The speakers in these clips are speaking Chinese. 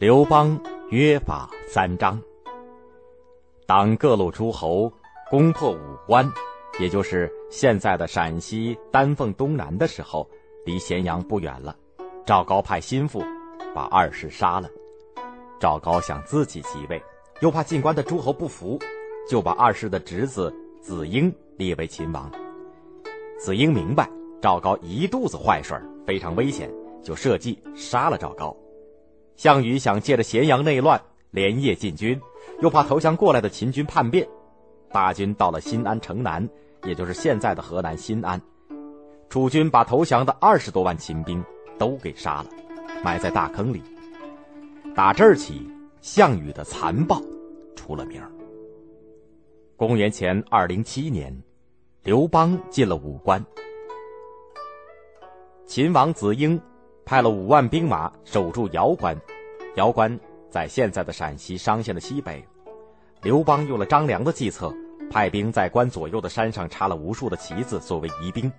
刘邦约法三章。当各路诸侯攻破武关，也就是现在的陕西丹凤东南的时候，离咸阳不远了。赵高派心腹把二世杀了。赵高想自己即位，又怕进关的诸侯不服，就把二世的侄子子婴立为秦王。子婴明白赵高一肚子坏水，非常危险，就设计杀了赵高。项羽想借着咸阳内乱连夜进军，又怕投降过来的秦军叛变，大军到了新安城南，也就是现在的河南新安。楚军把投降的二十多万秦兵都给杀了，埋在大坑里。打这儿起，项羽的残暴出了名。公元前二零七年，刘邦进了武关，秦王子婴。派了五万兵马守住瑶关，瑶关在现在的陕西商县的西北。刘邦用了张良的计策，派兵在关左右的山上插了无数的旗子作为疑兵，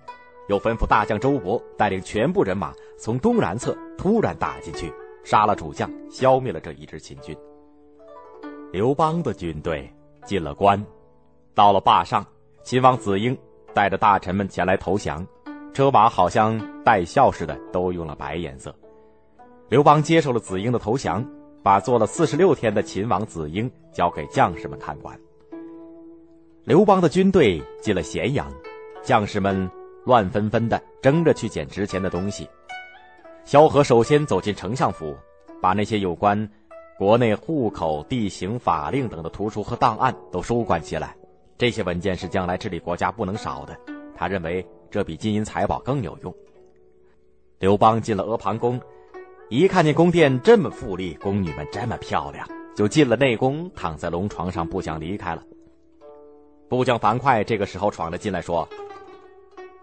又吩咐大将周勃带领全部人马从东南侧突然打进去，杀了主将，消灭了这一支秦军。刘邦的军队进了关，到了坝上，秦王子婴带着大臣们前来投降。车马好像带笑似的，都用了白颜色。刘邦接受了子婴的投降，把做了四十六天的秦王子婴交给将士们看管。刘邦的军队进了咸阳，将士们乱纷纷的争着去捡值钱的东西。萧何首先走进丞相府，把那些有关国内户口、地形、法令等的图书和档案都收管起来。这些文件是将来治理国家不能少的。他认为。这比金银财宝更有用。刘邦进了阿房宫，一看见宫殿这么富丽，宫女们这么漂亮，就进了内宫，躺在龙床上不想离开了。部将樊哙这个时候闯了进来，说：“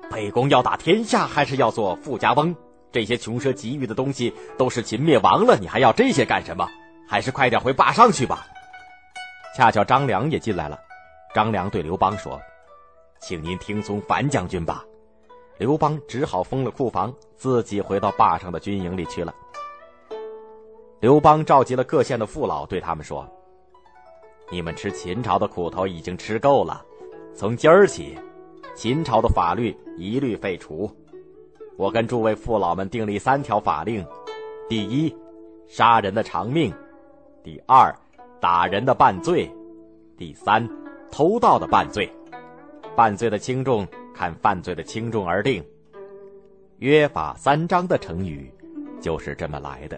沛公要打天下，还是要做富家翁？这些穷奢极欲的东西都是秦灭亡了，你还要这些干什么？还是快点回坝上去吧。”恰巧张良也进来了，张良对刘邦说：“请您听从樊将军吧。”刘邦只好封了库房，自己回到坝上的军营里去了。刘邦召集了各县的父老，对他们说：“你们吃秦朝的苦头已经吃够了，从今儿起，秦朝的法律一律废除。我跟诸位父老们订立三条法令：第一，杀人的偿命；第二，打人的半罪；第三，偷盗的半罪。犯罪的轻重。”看犯罪的轻重而定。约法三章的成语就是这么来的。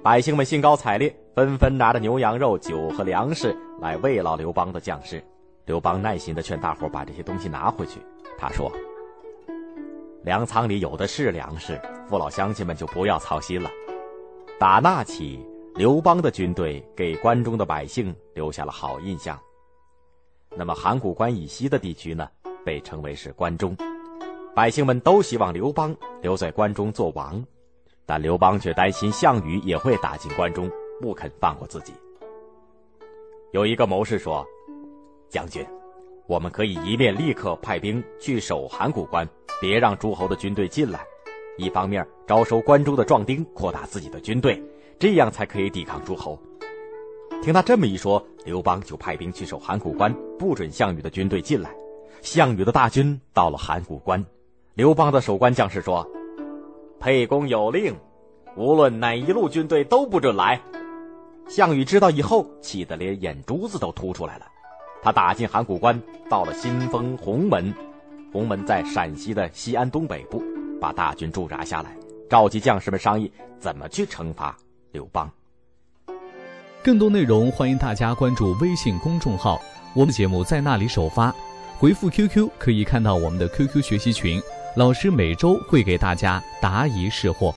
百姓们兴高采烈，纷纷拿着牛羊肉、酒和粮食来慰劳刘邦的将士。刘邦耐心的劝大伙把这些东西拿回去。他说：“粮仓里有的是粮食，父老乡亲们就不要操心了。”打那起，刘邦的军队给关中的百姓留下了好印象。那么函谷关以西的地区呢？被称为是关中，百姓们都希望刘邦留在关中做王，但刘邦却担心项羽也会打进关中，不肯放过自己。有一个谋士说：“将军，我们可以一面立刻派兵去守函谷关，别让诸侯的军队进来；一方面招收关中的壮丁，扩大自己的军队，这样才可以抵抗诸侯。”听他这么一说，刘邦就派兵去守函谷关，不准项羽的军队进来。项羽的大军到了函谷关，刘邦的守关将士说：“沛公有令，无论哪一路军队都不准来。”项羽知道以后，气得连眼珠子都凸出来了。他打进函谷关，到了新丰鸿门，鸿门在陕西的西安东北部，把大军驻扎下来，召集将士们商议怎么去惩罚刘邦。更多内容，欢迎大家关注微信公众号，我们节目在那里首发。回复 QQ 可以看到我们的 QQ 学习群，老师每周会给大家答疑释惑。